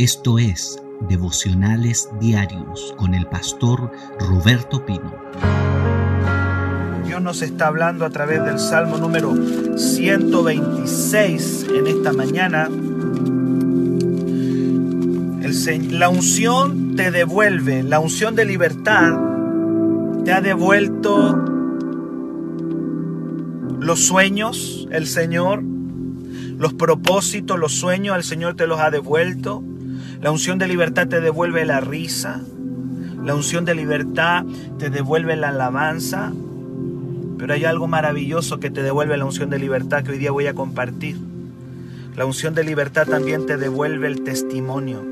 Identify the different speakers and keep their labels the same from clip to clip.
Speaker 1: Esto es Devocionales Diarios con el pastor Roberto Pino.
Speaker 2: Dios nos está hablando a través del Salmo número 126 en esta mañana. La unción te devuelve, la unción de libertad te ha devuelto los sueños, el Señor, los propósitos, los sueños, el Señor te los ha devuelto. La unción de libertad te devuelve la risa. La unción de libertad te devuelve la alabanza. Pero hay algo maravilloso que te devuelve la unción de libertad que hoy día voy a compartir. La unción de libertad también te devuelve el testimonio.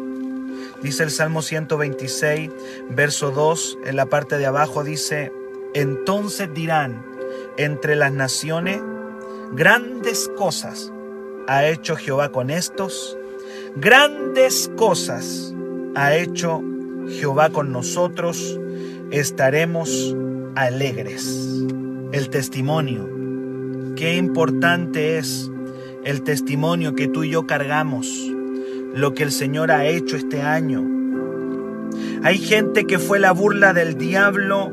Speaker 2: Dice el Salmo 126, verso 2, en la parte de abajo dice, entonces dirán entre las naciones, grandes cosas ha hecho Jehová con estos Grandes cosas ha hecho Jehová con nosotros, estaremos alegres. El testimonio. Qué importante es el testimonio que tú y yo cargamos, lo que el Señor ha hecho este año. Hay gente que fue la burla del diablo.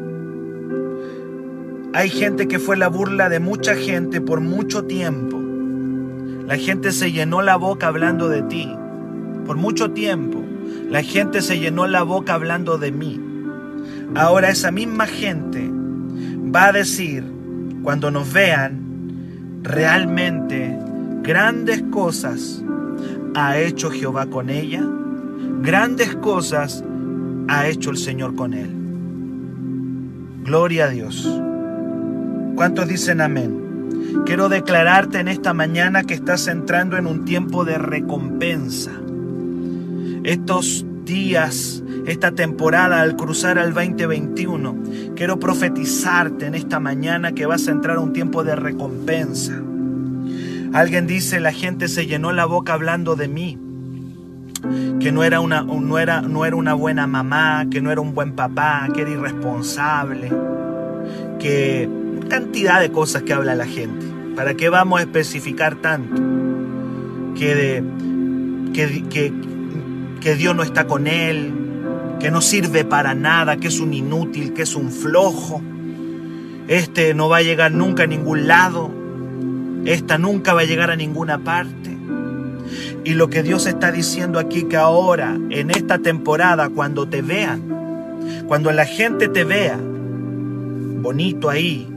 Speaker 2: Hay gente que fue la burla de mucha gente por mucho tiempo. La gente se llenó la boca hablando de ti. Por mucho tiempo la gente se llenó la boca hablando de mí. Ahora esa misma gente va a decir, cuando nos vean, realmente grandes cosas ha hecho Jehová con ella, grandes cosas ha hecho el Señor con él. Gloria a Dios. ¿Cuántos dicen amén? Quiero declararte en esta mañana que estás entrando en un tiempo de recompensa estos días, esta temporada al cruzar al 2021. Quiero profetizarte en esta mañana que vas a entrar a un tiempo de recompensa. Alguien dice, la gente se llenó la boca hablando de mí, que no era una, no era, no era una buena mamá, que no era un buen papá, que era irresponsable, que cantidad de cosas que habla la gente. ¿Para qué vamos a especificar tanto? Que, de, que, que, que Dios no está con él, que no sirve para nada, que es un inútil, que es un flojo. Este no va a llegar nunca a ningún lado. Esta nunca va a llegar a ninguna parte. Y lo que Dios está diciendo aquí que ahora, en esta temporada, cuando te vean, cuando la gente te vea, bonito ahí,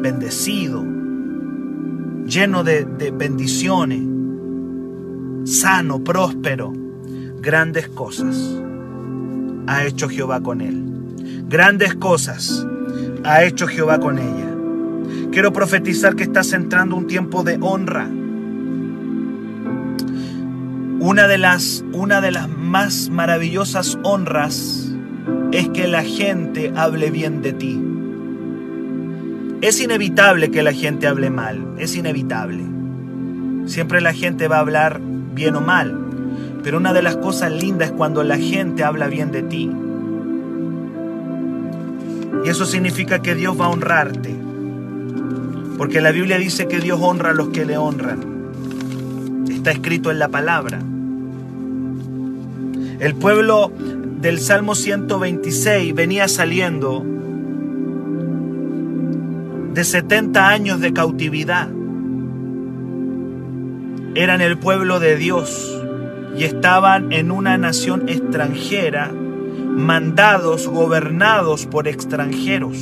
Speaker 2: bendecido, lleno de, de bendiciones, sano, próspero, Grandes cosas ha hecho Jehová con él. Grandes cosas ha hecho Jehová con ella. Quiero profetizar que estás entrando un tiempo de honra. Una de las, una de las más maravillosas honras es que la gente hable bien de ti. Es inevitable que la gente hable mal, es inevitable. Siempre la gente va a hablar bien o mal. Pero una de las cosas lindas es cuando la gente habla bien de ti. Y eso significa que Dios va a honrarte. Porque la Biblia dice que Dios honra a los que le honran. Está escrito en la palabra. El pueblo del Salmo 126 venía saliendo de 70 años de cautividad. Eran el pueblo de Dios y estaban en una nación extranjera, mandados, gobernados por extranjeros.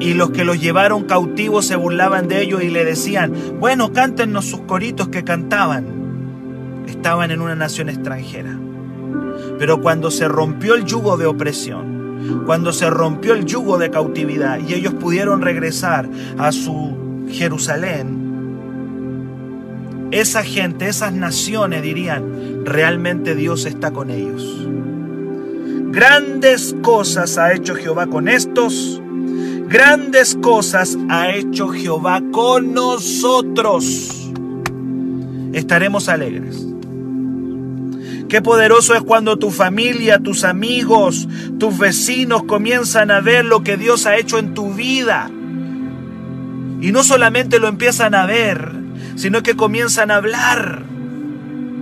Speaker 2: Y los que los llevaron cautivos se burlaban de ellos y le decían, bueno, cántenos sus coritos que cantaban. Estaban en una nación extranjera. Pero cuando se rompió el yugo de opresión, cuando se rompió el yugo de cautividad y ellos pudieron regresar a su Jerusalén, esa gente, esas naciones dirían, realmente Dios está con ellos. Grandes cosas ha hecho Jehová con estos, grandes cosas ha hecho Jehová con nosotros. Estaremos alegres. Qué poderoso es cuando tu familia, tus amigos, tus vecinos comienzan a ver lo que Dios ha hecho en tu vida. Y no solamente lo empiezan a ver, sino que comienzan a hablar.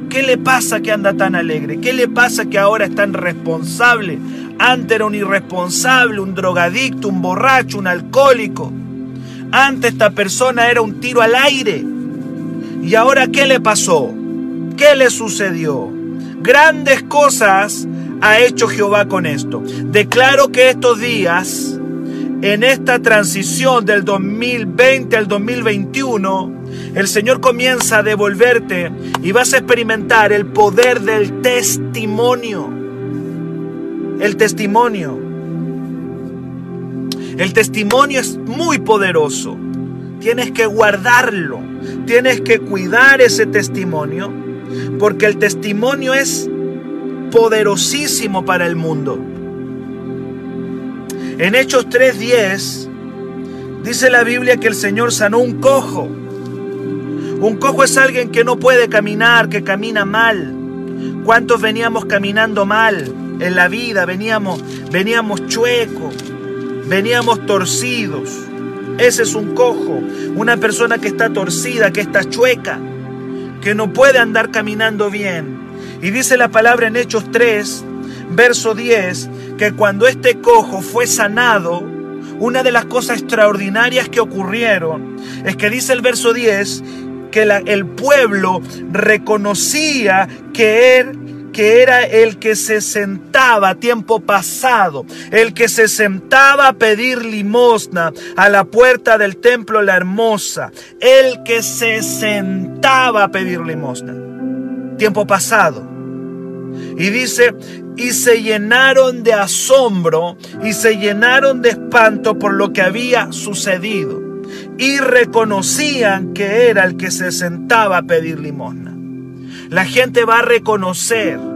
Speaker 2: ¿Qué le pasa que anda tan alegre? ¿Qué le pasa que ahora es tan responsable? Antes era un irresponsable, un drogadicto, un borracho, un alcohólico. Antes esta persona era un tiro al aire. ¿Y ahora qué le pasó? ¿Qué le sucedió? Grandes cosas ha hecho Jehová con esto. Declaro que estos días, en esta transición del 2020 al 2021, el Señor comienza a devolverte y vas a experimentar el poder del testimonio. El testimonio. El testimonio es muy poderoso. Tienes que guardarlo. Tienes que cuidar ese testimonio. Porque el testimonio es poderosísimo para el mundo. En Hechos 3:10 dice la Biblia que el Señor sanó un cojo. Un cojo es alguien que no puede caminar, que camina mal. ¿Cuántos veníamos caminando mal en la vida? Veníamos, veníamos chuecos, veníamos torcidos. Ese es un cojo, una persona que está torcida, que está chueca, que no puede andar caminando bien. Y dice la palabra en Hechos 3, verso 10, que cuando este cojo fue sanado, una de las cosas extraordinarias que ocurrieron es que dice el verso 10 que el pueblo reconocía que él que era el que se sentaba tiempo pasado, el que se sentaba a pedir limosna a la puerta del templo la hermosa, el que se sentaba a pedir limosna, tiempo pasado. Y dice, y se llenaron de asombro y se llenaron de espanto por lo que había sucedido. Y reconocían que era el que se sentaba a pedir limosna. La gente va a reconocer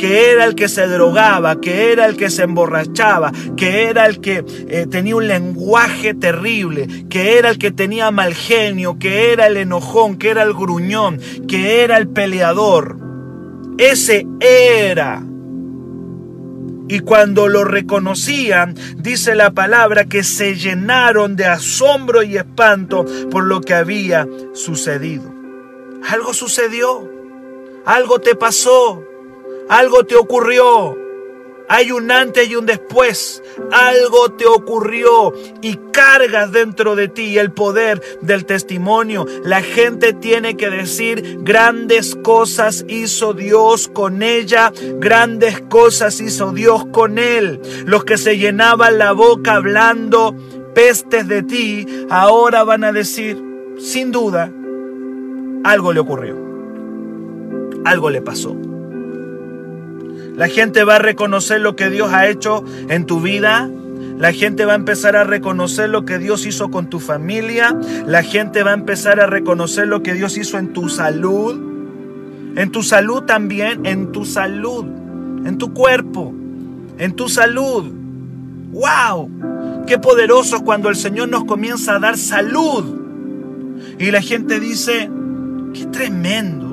Speaker 2: que era el que se drogaba, que era el que se emborrachaba, que era el que eh, tenía un lenguaje terrible, que era el que tenía mal genio, que era el enojón, que era el gruñón, que era el peleador. Ese era. Y cuando lo reconocían, dice la palabra que se llenaron de asombro y espanto por lo que había sucedido. Algo sucedió, algo te pasó, algo te ocurrió. Hay un antes y un después. Algo te ocurrió y cargas dentro de ti el poder del testimonio. La gente tiene que decir, grandes cosas hizo Dios con ella, grandes cosas hizo Dios con él. Los que se llenaban la boca hablando pestes de ti, ahora van a decir, sin duda, algo le ocurrió. Algo le pasó. La gente va a reconocer lo que Dios ha hecho en tu vida. La gente va a empezar a reconocer lo que Dios hizo con tu familia. La gente va a empezar a reconocer lo que Dios hizo en tu salud. En tu salud también, en tu salud, en tu cuerpo, en tu salud. ¡Wow! Qué poderoso cuando el Señor nos comienza a dar salud. Y la gente dice, qué tremendo.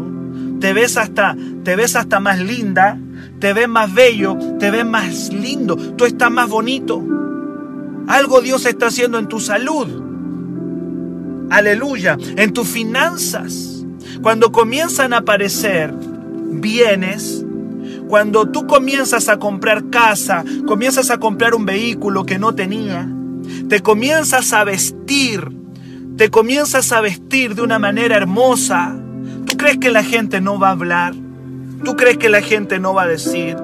Speaker 2: Te ves hasta, te ves hasta más linda, te ves más bello, te ves más lindo, tú estás más bonito. Algo Dios está haciendo en tu salud. Aleluya, en tus finanzas. Cuando comienzan a aparecer bienes, cuando tú comienzas a comprar casa, comienzas a comprar un vehículo que no tenía, te comienzas a vestir, te comienzas a vestir de una manera hermosa, ¿tú crees que la gente no va a hablar? ¿Tú crees que la gente no va a decir?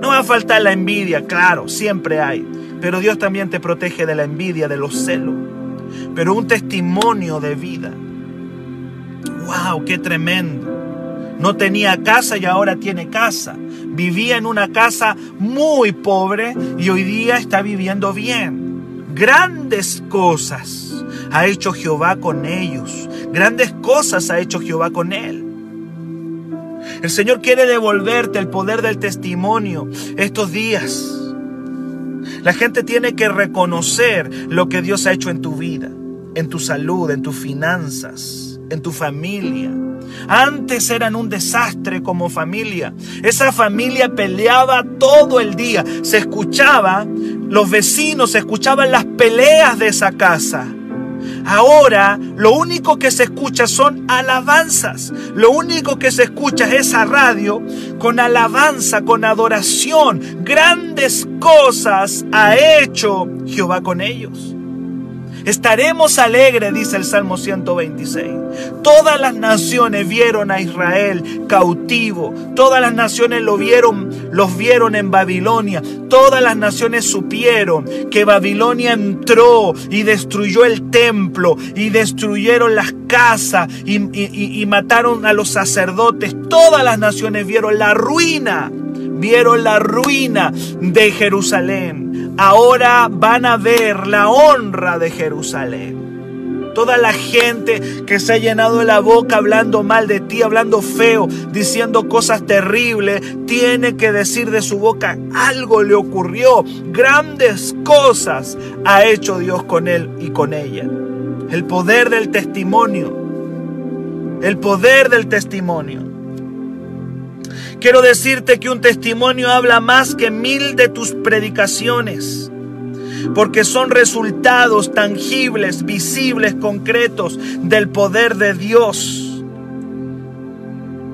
Speaker 2: No va a faltar la envidia, claro, siempre hay. Pero Dios también te protege de la envidia, de los celos. Pero un testimonio de vida. ¡Wow! ¡Qué tremendo! No tenía casa y ahora tiene casa. Vivía en una casa muy pobre y hoy día está viviendo bien. Grandes cosas ha hecho Jehová con ellos. Grandes cosas ha hecho Jehová con él. El Señor quiere devolverte el poder del testimonio estos días. La gente tiene que reconocer lo que Dios ha hecho en tu vida, en tu salud, en tus finanzas, en tu familia. Antes eran un desastre como familia. Esa familia peleaba todo el día. Se escuchaba, los vecinos escuchaban las peleas de esa casa. Ahora lo único que se escucha son alabanzas. Lo único que se escucha es esa radio con alabanza, con adoración. Grandes cosas ha hecho Jehová con ellos. Estaremos alegres, dice el Salmo 126. Todas las naciones vieron a Israel cautivo. Todas las naciones lo vieron, los vieron en Babilonia. Todas las naciones supieron que Babilonia entró y destruyó el templo y destruyeron las casas y, y mataron a los sacerdotes. Todas las naciones vieron la ruina vieron la ruina de Jerusalén. Ahora van a ver la honra de Jerusalén. Toda la gente que se ha llenado la boca hablando mal de ti, hablando feo, diciendo cosas terribles, tiene que decir de su boca, algo le ocurrió. Grandes cosas ha hecho Dios con él y con ella. El poder del testimonio. El poder del testimonio. Quiero decirte que un testimonio habla más que mil de tus predicaciones, porque son resultados tangibles, visibles, concretos del poder de Dios.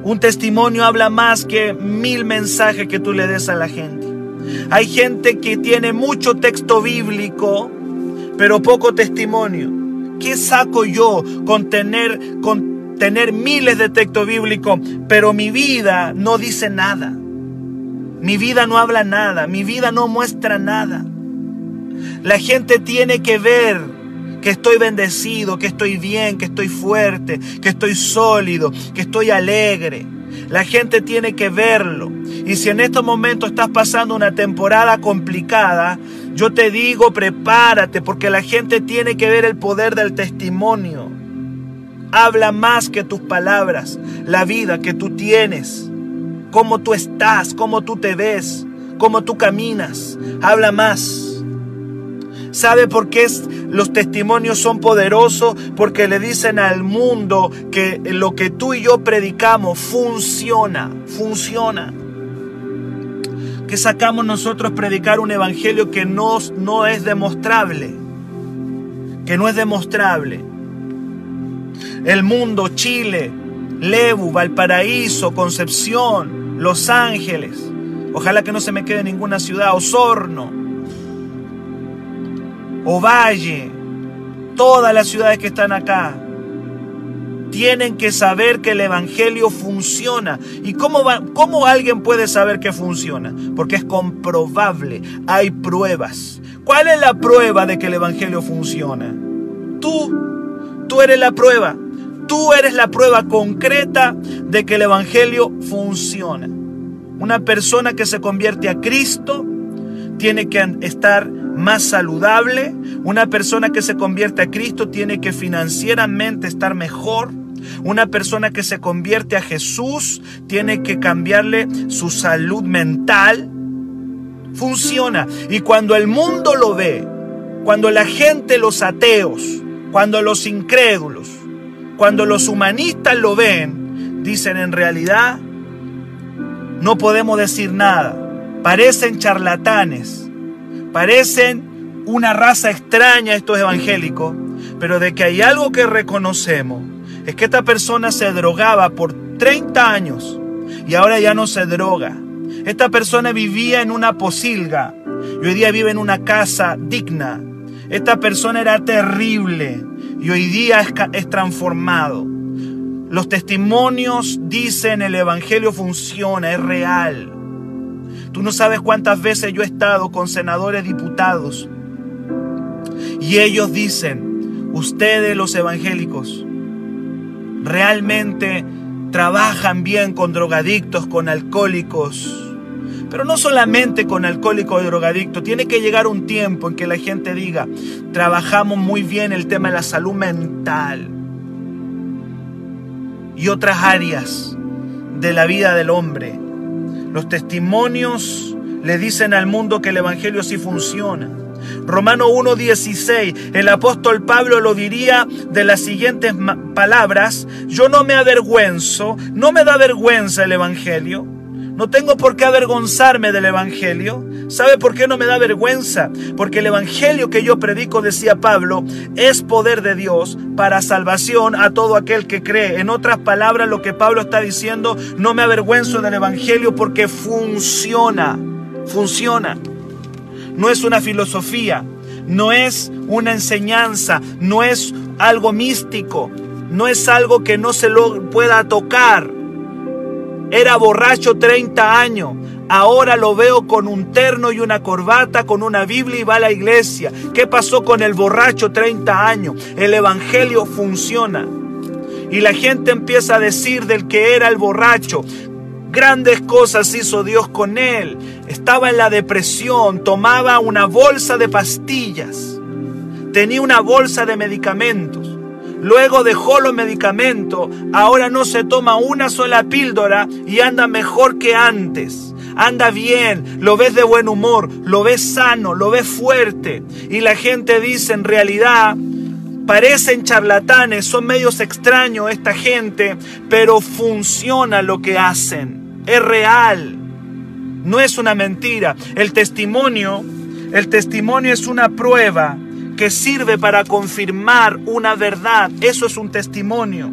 Speaker 2: Un testimonio habla más que mil mensajes que tú le des a la gente. Hay gente que tiene mucho texto bíblico, pero poco testimonio. ¿Qué saco yo con tener, con tener miles de textos bíblicos, pero mi vida no dice nada. Mi vida no habla nada, mi vida no muestra nada. La gente tiene que ver que estoy bendecido, que estoy bien, que estoy fuerte, que estoy sólido, que estoy alegre. La gente tiene que verlo. Y si en estos momentos estás pasando una temporada complicada, yo te digo, prepárate, porque la gente tiene que ver el poder del testimonio. Habla más que tus palabras, la vida que tú tienes, cómo tú estás, cómo tú te ves, cómo tú caminas. Habla más. ¿Sabe por qué los testimonios son poderosos? Porque le dicen al mundo que lo que tú y yo predicamos funciona, funciona. ¿Qué sacamos nosotros predicar un evangelio que no, no es demostrable? Que no es demostrable el mundo, Chile, Lebu, Valparaíso, Concepción, Los Ángeles. Ojalá que no se me quede ninguna ciudad, Osorno, Ovalle, todas las ciudades que están acá. Tienen que saber que el Evangelio funciona. ¿Y cómo, cómo alguien puede saber que funciona? Porque es comprobable, hay pruebas. ¿Cuál es la prueba de que el Evangelio funciona? Tú, tú eres la prueba. Tú eres la prueba concreta de que el Evangelio funciona. Una persona que se convierte a Cristo tiene que estar más saludable. Una persona que se convierte a Cristo tiene que financieramente estar mejor. Una persona que se convierte a Jesús tiene que cambiarle su salud mental. Funciona. Y cuando el mundo lo ve, cuando la gente, los ateos, cuando los incrédulos, cuando los humanistas lo ven, dicen en realidad, no podemos decir nada. Parecen charlatanes, parecen una raza extraña estos evangélicos, pero de que hay algo que reconocemos, es que esta persona se drogaba por 30 años y ahora ya no se droga. Esta persona vivía en una posilga y hoy día vive en una casa digna. Esta persona era terrible y hoy día es, transformado. Los testimonios dicen el Evangelio funciona, es real. Tú no sabes cuántas veces yo he estado con senadores diputados y ellos dicen, ustedes los evangélicos realmente trabajan bien con drogadictos, con alcohólicos, pero no solamente con alcohólico y drogadicto, tiene que llegar un tiempo en que la gente diga, trabajamos muy bien el tema de la salud mental y otras áreas de la vida del hombre. Los testimonios le dicen al mundo que el Evangelio sí funciona. Romano 1.16, el apóstol Pablo lo diría de las siguientes palabras, yo no me avergüenzo, no me da vergüenza el Evangelio No tengo por qué avergonzarme del Evangelio. ¿Sabe por qué no me da vergüenza? Porque el Evangelio que yo predico, decía Pablo, es poder de Dios para salvación a todo aquel que cree. En otras palabras, lo que Pablo está diciendo, no me avergüenzo del Evangelio porque funciona. Funciona. No es una filosofía, no es una enseñanza, no es algo místico, no es algo que no se lo pueda tocar era borracho 30 años. Ahora lo veo con un terno y una corbata, con una Biblia y va a la iglesia. ¿Qué pasó con el borracho 30 años? El Evangelio funciona. Y la gente empieza a decir del que era el borracho. Grandes cosas hizo Dios con él. Estaba en la depresión, tomaba una bolsa de pastillas, tenía una bolsa de medicamentos. Luego dejó los medicamentos, ahora no se toma una sola píldora y anda mejor que antes. Anda bien, lo ves de buen humor, lo ves sano, lo ves fuerte. Y la gente dice en realidad, parecen charlatanes, son medios extraños esta gente, pero funciona lo que hacen. Es real. No es una mentira. El testimonio, el testimonio es una prueba que sirve para confirmar una verdad. Eso es un testimonio,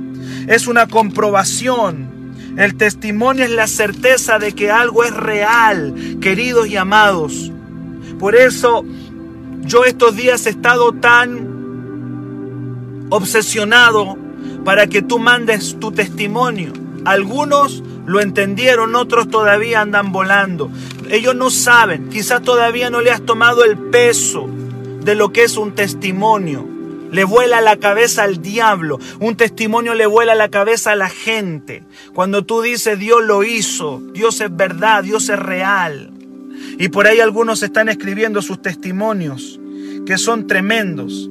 Speaker 2: es una comprobación. El testimonio es la certeza de que algo es real, queridos y amados. Por eso yo estos días he estado tan obsesionado para que tú mandes tu testimonio. Algunos lo entendieron, otros todavía andan volando. Ellos no saben, quizás todavía no le has tomado el peso de lo que es un testimonio. Le vuela la cabeza al diablo. Un testimonio le vuela la cabeza a la gente. Cuando tú dices Dios lo hizo, Dios es verdad, Dios es real. Y por ahí algunos están escribiendo sus testimonios, que son tremendos.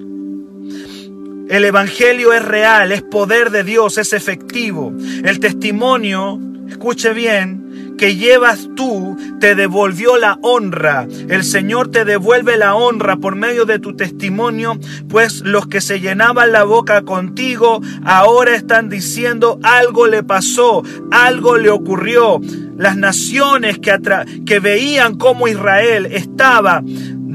Speaker 2: El Evangelio es real, es poder de Dios, es efectivo. El testimonio, escuche bien, que llevas tú te devolvió la honra. El Señor te devuelve la honra por medio de tu testimonio, pues los que se llenaban la boca contigo ahora están diciendo algo le pasó, algo le ocurrió. Las naciones que, veían cómo Israel estaba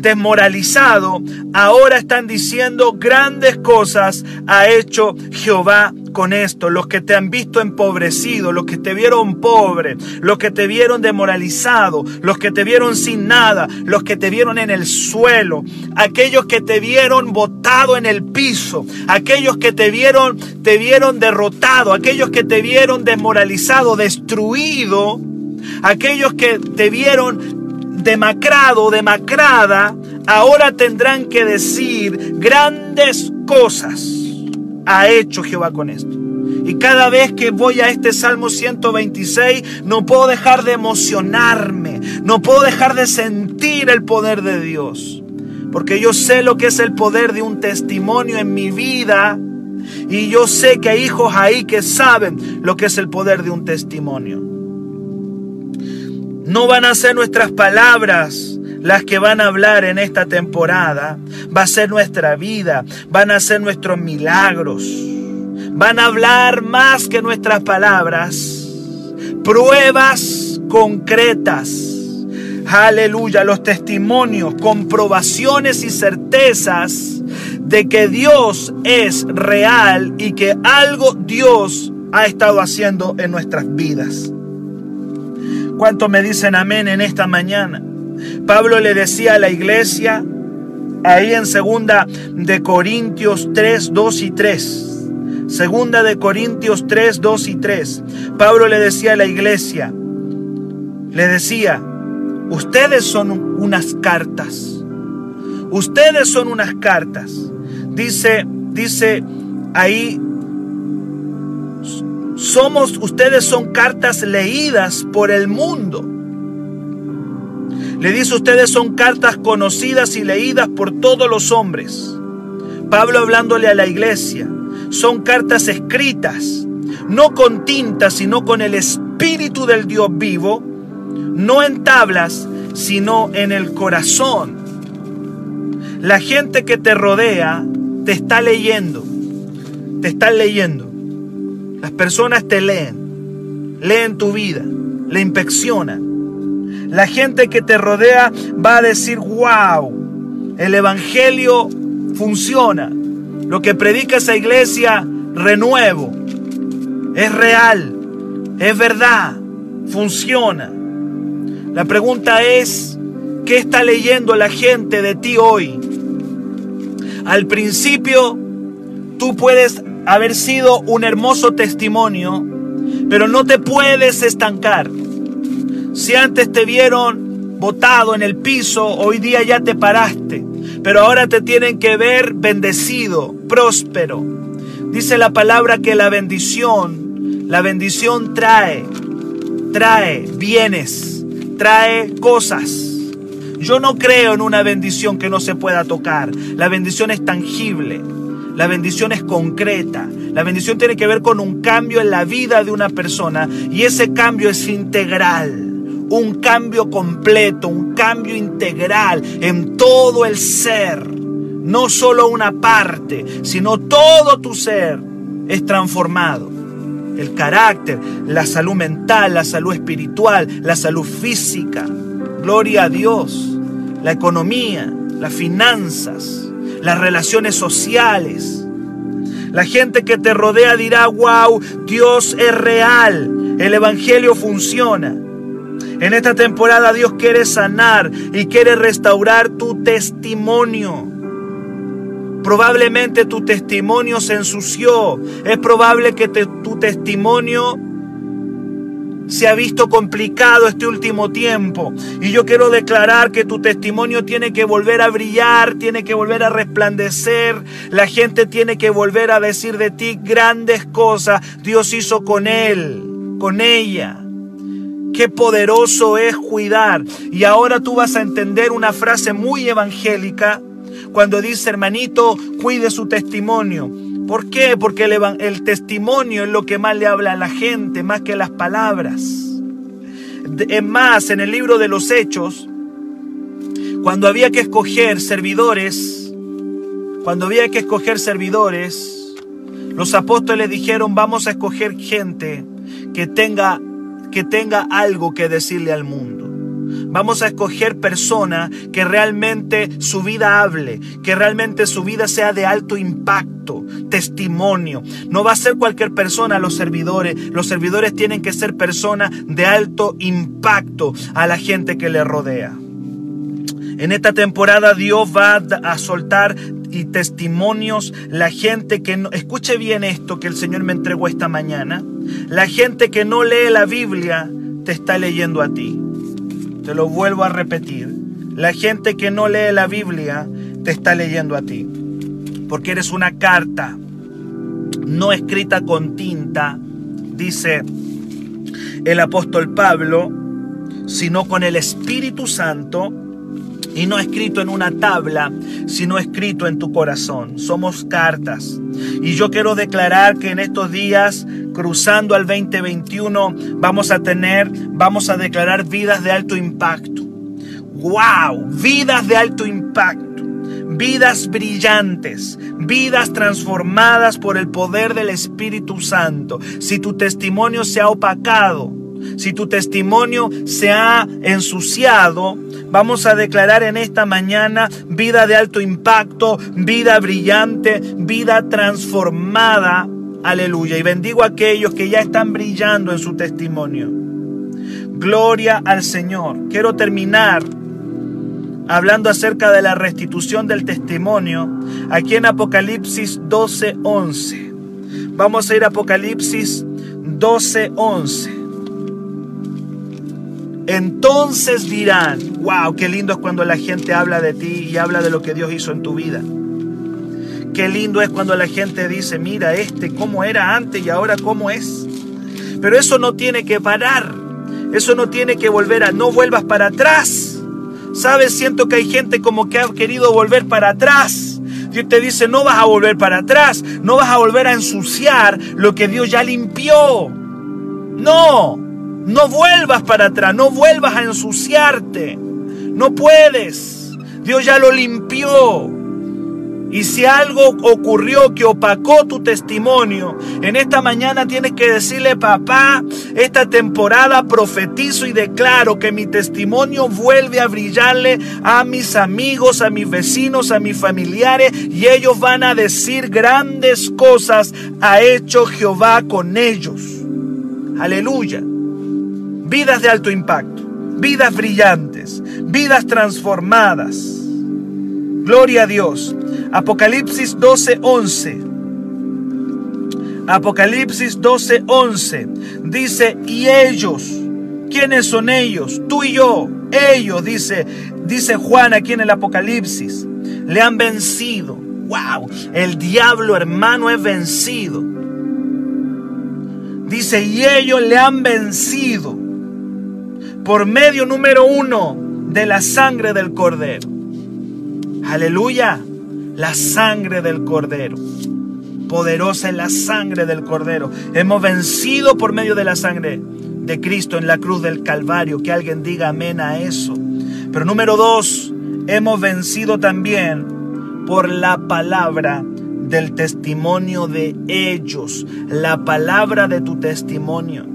Speaker 2: desmoralizado, ahora están diciendo grandes cosas ha hecho Jehová con esto, los que te han visto empobrecido, los que te vieron pobre, los que te vieron demoralizado, los que te vieron sin nada, los que te vieron en el suelo, aquellos que te vieron botado en el piso, aquellos que te vieron te vieron derrotado, aquellos que te vieron desmoralizado, destruido, aquellos que te vieron demacrado, demacrada, ahora tendrán que decir grandes cosas ha hecho Jehová con esto. Y cada vez que voy a este Salmo 126, no puedo dejar de emocionarme, no puedo dejar de sentir el poder de Dios. Porque yo sé lo que es el poder de un testimonio en mi vida. Y yo sé que hay hijos ahí que saben lo que es el poder de un testimonio. No van a ser nuestras palabras las que van a hablar en esta temporada. Va a ser nuestra vida, van a ser nuestros milagros. Van a hablar más que nuestras palabras. Pruebas concretas. Aleluya, los testimonios, comprobaciones y certezas de que Dios es real y que algo Dios ha estado haciendo en nuestras vidas. ¿Cuánto me dicen amén en esta mañana? Pablo le decía a la iglesia, ahí en segunda de Corintios 3, 2 y 3. Segunda de Corintios 3, 2 y 3. Pablo le decía a la iglesia, le decía, ustedes son unas cartas. Ustedes son unas cartas. Dice, dice ahí, somos, ustedes son cartas leídas por el mundo le dice, ustedes son cartas conocidas y leídas por todos los hombres. Pablo hablándole a la iglesia, son cartas escritas, no con tinta, sino con el Espíritu del Dios vivo, no en tablas, sino en el corazón. La gente que te rodea te está leyendo, te está leyendo. Las personas te leen, leen tu vida, le inspecciona. La gente que te rodea va a decir, wow, el Evangelio funciona. Lo que predica esa iglesia, renuevo. Es real, es verdad, funciona. La pregunta es, ¿qué está leyendo la gente de ti hoy? Al principio, tú puedes haber sido un hermoso testimonio, pero no te puedes estancar. Si antes te vieron botado en el piso, hoy día ya te paraste, pero ahora te tienen que ver bendecido, próspero. Dice la palabra que la bendición, la bendición trae, trae bienes, trae cosas. Yo no creo en una bendición que no se pueda tocar. La bendición es tangible. La bendición es concreta. La bendición tiene que ver con un cambio en la vida de una persona y ese cambio es integral. Un cambio completo, un cambio integral en todo el ser. No solo una parte, sino todo tu ser es transformado. El carácter, la salud mental, la salud espiritual, la salud física. Gloria a Dios. La economía, las finanzas, las relaciones sociales. La gente que te rodea dirá, wow, Dios es real, el Evangelio funciona. En esta temporada Dios quiere sanar y quiere restaurar tu testimonio. Probablemente tu testimonio se ensució. Es probable que tu testimonio se ha visto complicado este último tiempo. Y yo quiero declarar que tu testimonio tiene que volver a brillar, tiene que volver a resplandecer. La gente tiene que volver a decir de ti grandes cosas. Dios hizo con él, con ella. Qué poderoso es cuidar. Y ahora tú vas a entender una frase muy evangélica cuando dice, hermanito, cuide su testimonio. ¿Por qué? Porque el, testimonio es lo que más le habla a la gente, más que las palabras. Es más, en el libro de los Hechos, cuando había que escoger servidores, cuando había que escoger servidores, los apóstoles dijeron, vamos a escoger gente que tenga, que tenga algo que decirle al mundo. Vamos a escoger personas que realmente su vida hable, que realmente su vida sea de alto impacto, testimonio. No va a ser cualquier persona los servidores. Los servidores tienen que ser personas de alto impacto a la gente que le rodea. En esta temporada Dios va a soltar y testimonios. La gente que no, escuche bien esto que el Señor me entregó esta mañana. La gente que no lee la Biblia te está leyendo a ti. Te lo vuelvo a repetir. La gente que no lee la Biblia te está leyendo a ti. Porque eres una carta no escrita con tinta, dice el apóstol Pablo, sino con el Espíritu Santo y no escrito en una tabla, sino escrito en tu corazón. Somos cartas. Y yo quiero declarar que en estos días, cruzando al 2021, vamos a tener, vamos a declarar vidas de alto impacto. ¡Wow! Vidas de alto impacto. Vidas brillantes, vidas transformadas por el poder del Espíritu Santo. Si tu testimonio se ha opacado, si tu testimonio se ha ensuciado, vamos a declarar en esta mañana vida de alto impacto, vida brillante, vida transformada. Aleluya. Y bendigo a aquellos que ya están brillando en su testimonio. Gloria al Señor. Quiero terminar hablando acerca de la restitución del testimonio aquí en Apocalipsis 12:11. Vamos a ir a Apocalipsis 12:11. Entonces dirán, wow, qué lindo es cuando la gente habla de ti y habla de lo que Dios hizo en tu vida. Qué lindo es cuando la gente dice, mira este cómo era antes y ahora cómo es. Pero eso no tiene que parar. Eso no tiene que volver a, no vuelvas para atrás. Sabes, siento que hay gente como que ha querido volver para atrás. Dios te dice, no vas a volver para atrás, no vas a volver a ensuciar lo que Dios ya limpió. No, no vuelvas para atrás, no vuelvas a ensuciarte. No puedes. Dios ya lo limpió. Y si algo ocurrió que opacó tu testimonio, en esta mañana tienes que decirle, papá, esta temporada profetizo y declaro que mi testimonio vuelve a brillarle a mis amigos, a mis vecinos, a mis familiares, y ellos van a decir grandes cosas ha hecho Jehová con ellos. Aleluya. Vidas de alto impacto, vidas brillantes, vidas transformadas. Gloria a Dios. Apocalipsis 12:11. Apocalipsis 12:11 dice, "Y ellos, ¿quiénes son ellos? Tú y yo, ellos dice, dice Juan aquí en el Apocalipsis, le han vencido. Wow, el diablo, hermano, es vencido. Dice, "Y ellos le han vencido por medio número uno de la sangre del cordero." Aleluya la sangre del Cordero. Poderosa es la sangre del Cordero. Hemos vencido por medio de la sangre de Cristo en la cruz del Calvario. Que alguien diga amén a eso. Pero número dos, hemos vencido también por la palabra del testimonio de ellos. La palabra de tu testimonio.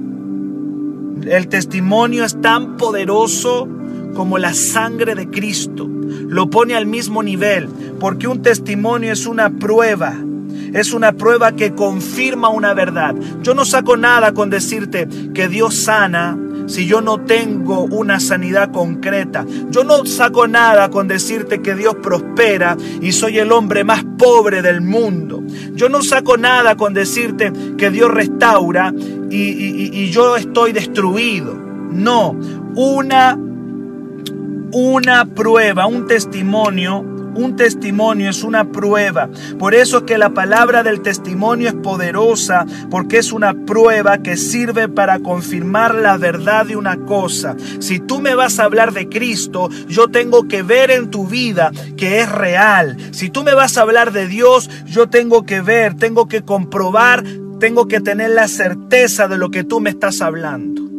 Speaker 2: El testimonio es tan poderoso como la sangre de Cristo. Lo pone al mismo nivel, porque un testimonio es una prueba. Es una prueba que confirma una verdad. Yo no saco nada con decirte que Dios sana si yo no tengo una sanidad concreta. Yo no saco nada con decirte que Dios prospera y soy el hombre más pobre del mundo. Yo no saco nada con decirte que Dios restaura y, y yo estoy destruido. No, una una prueba, un testimonio. Un testimonio es una prueba. Por eso es que la palabra del testimonio es poderosa, porque es una prueba que sirve para confirmar la verdad de una cosa. Si tú me vas a hablar de Cristo, yo tengo que ver en tu vida que es real. Si tú me vas a hablar de Dios, yo tengo que ver, tengo que comprobar, tengo que tener la certeza de lo que tú me estás hablando.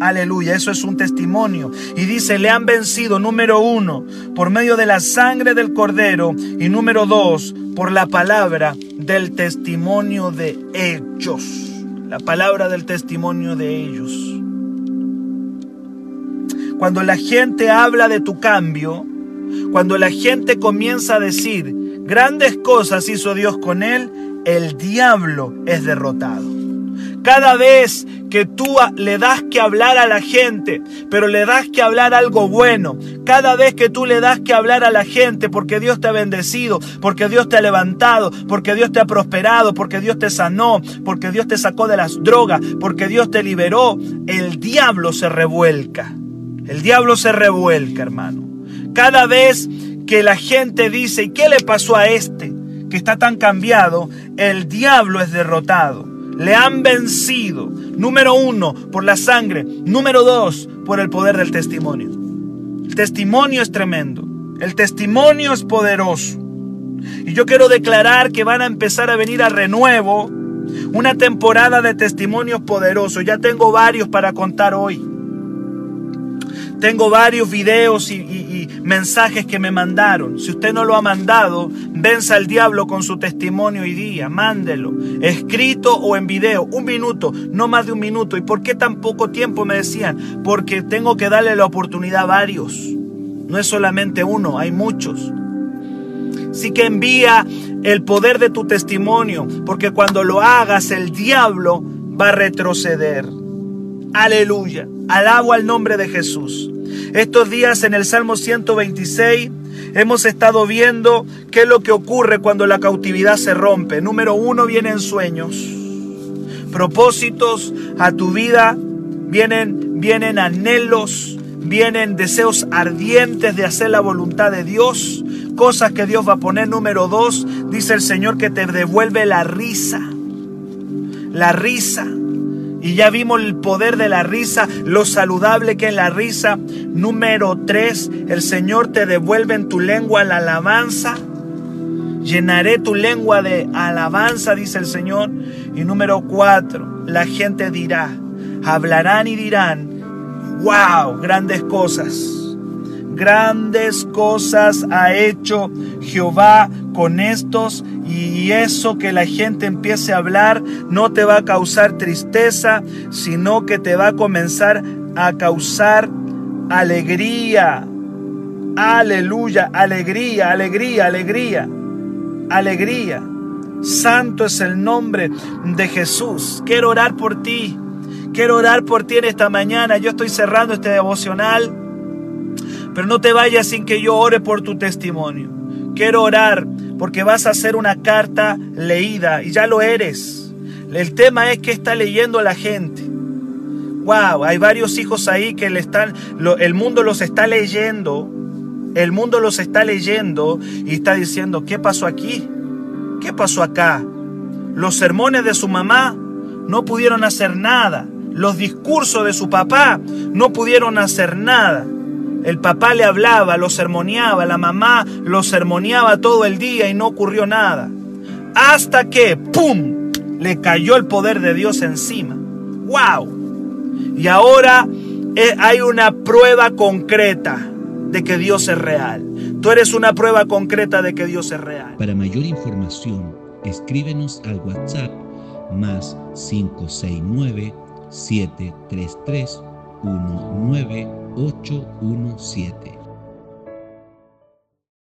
Speaker 2: Aleluya, eso es un testimonio. Y dice, le han vencido, número uno, por medio de la sangre del cordero. Y número dos, por la palabra del testimonio de ellos. La palabra del testimonio de ellos. Cuando la gente habla de tu cambio, cuando la gente comienza a decir, grandes cosas hizo Dios con él, el diablo es derrotado. Cada vez que tú le das que hablar a la gente, pero le das que hablar algo bueno. Cada vez que tú le das que hablar a la gente porque Dios te ha bendecido, porque Dios te ha levantado, porque Dios te ha prosperado, porque Dios te sanó, porque Dios te sacó de las drogas, porque Dios te liberó, el diablo se revuelca. El diablo se revuelca, hermano. Cada vez que la gente dice, ¿y qué le pasó a este que está tan cambiado? El diablo es derrotado le han vencido. Número uno, por la sangre. Número dos, por el poder del testimonio. El testimonio es tremendo. El testimonio es poderoso. Y yo quiero declarar que van a empezar a venir a renuevo una temporada de testimonios poderosos. Ya tengo varios para contar hoy. Tengo varios videos y, mensajes que me mandaron. Si usted no lo ha mandado, venza al diablo con su testimonio hoy día. Mándelo, escrito o en video. Un minuto, no más de un minuto. ¿Y por qué tan poco tiempo? Me decían. Porque tengo que darle la oportunidad a varios. No es solamente uno, hay muchos. Así que envía el poder de tu testimonio, porque cuando lo hagas el diablo va a retroceder. Aleluya. Alabo al nombre de Jesús. Estos días en el Salmo 126 hemos estado viendo qué es lo que ocurre cuando la cautividad se rompe. Número uno, vienen sueños, propósitos a tu vida, vienen, vienen anhelos, vienen deseos ardientes de hacer la voluntad de Dios, cosas que Dios va a poner. Número dos, dice el Señor que te devuelve la risa. La risa. Y ya vimos el poder de la risa, lo saludable que es la risa. Número tres, el Señor te devuelve en tu lengua la alabanza. Llenaré tu lengua de alabanza, dice el Señor. Y número cuatro, la gente dirá, hablarán y dirán, wow, grandes cosas. Grandes cosas ha hecho Jehová con estos y eso que la gente empiece a hablar no te va a causar tristeza, sino que te va a comenzar a causar alegría. Aleluya, alegría, alegría, alegría, alegría. Santo es el nombre de Jesús. Quiero orar por ti. Quiero orar por ti en esta mañana. Yo estoy cerrando este devocional. Pero no te vayas sin que yo ore por tu testimonio. Quiero orar porque vas a hacer una carta leída y ya lo eres. El tema es que está leyendo la gente. Wow, hay varios hijos ahí que le están, el mundo los está leyendo. El mundo los está leyendo y está diciendo, ¿qué pasó aquí? ¿Qué pasó acá? Los sermones de su mamá no pudieron hacer nada. Los discursos de su papá no pudieron hacer nada. El papá le hablaba, lo sermoneaba, la mamá lo sermoneaba todo el día y no ocurrió nada. Hasta que, ¡pum!, le cayó el poder de Dios encima. ¡Wow! Y ahora eh, hay una prueba concreta de que Dios es real. Tú eres una prueba concreta de que Dios es real.
Speaker 1: Para mayor información, escríbenos al WhatsApp más 569 733 19817.